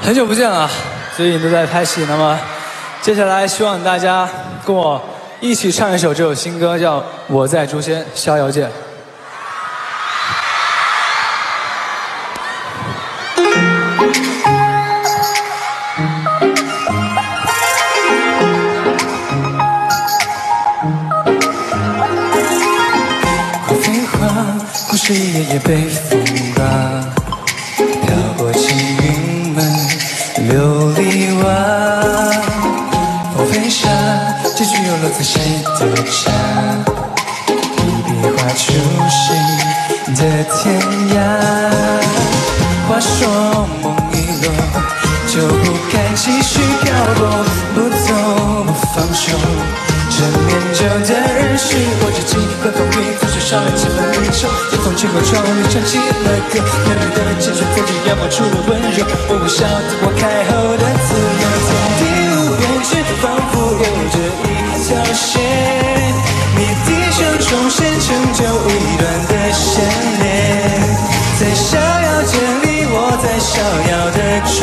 很久不见了，最近都在拍戏。那么，接下来希望大家跟我一起唱一首这首新歌，叫《我在诛仙》，逍遥剑。飞花，故事一页页被风刮，飘过青云门琉璃瓦。风飞沙，结局又落在谁的家？一笔画出谁的天涯？话说梦一落，就不该继续漂泊，不走不放手。这年久的人是我，这几个风雨，总是少了几分离愁。夜风经过窗里唱起了歌，美丽的青春在这阳光出了温柔，微微笑的我开后的自由。天地无边却仿佛有着一条线，你低声重现，成就一段的牵连。在逍遥间里，我在逍遥的转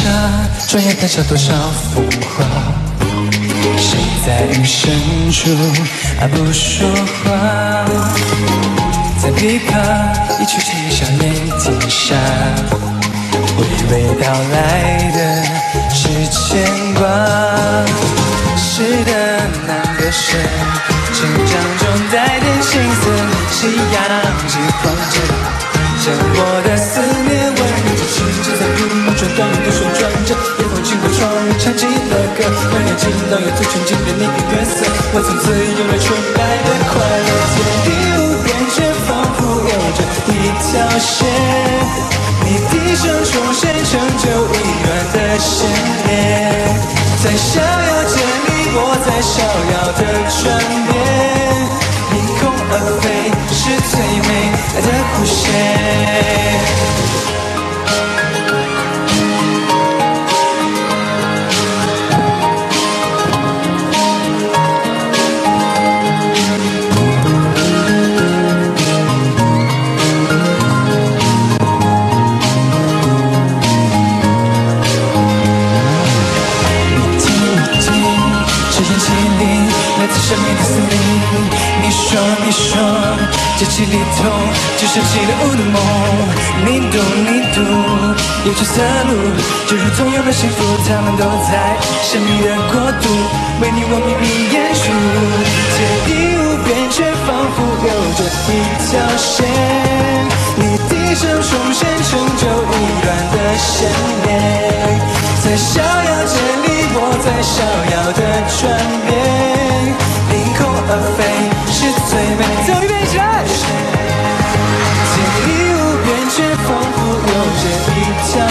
几壶茶，转眼谈笑多少风华。谁在云深处啊不说话？在琵琶一曲轻笑眼底下，娓娓道来的是牵挂。是的难割舍，成长中带点青涩，夕阳急晃着，将我的思窗里唱起了歌，满眼尽都有最纯净的你的月色，我从此有了纯白的快乐，天地无边却仿佛有着一条线，你低声重现，成就一段的牵连，在逍遥间里，我在逍遥的转变，这烟气里来自生命的森林。你说，你说，这凄厉痛，就像起了雾的梦。你读，你读，有着色路，就如同有了幸福，他们都在神秘的国度，为你我秘密演出。天地无边，却仿佛有着一条线，你低声重现，成就一段的牵连。在逍遥间里，我在逍遥的转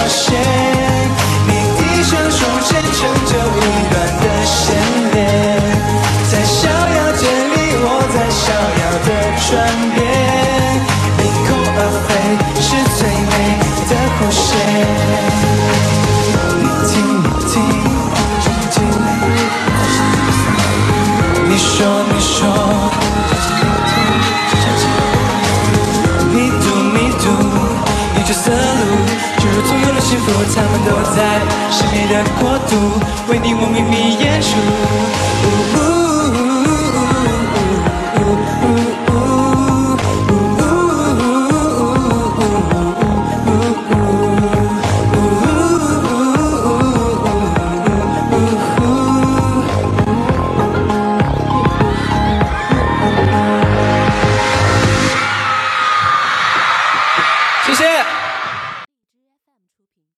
线，你低声重现，成就一段的牵连。在逍遥间里，我在逍遥的转变，凌空而飞是最美的弧线。你听，你听，你说，你说，你读，你读，幸福，他们都在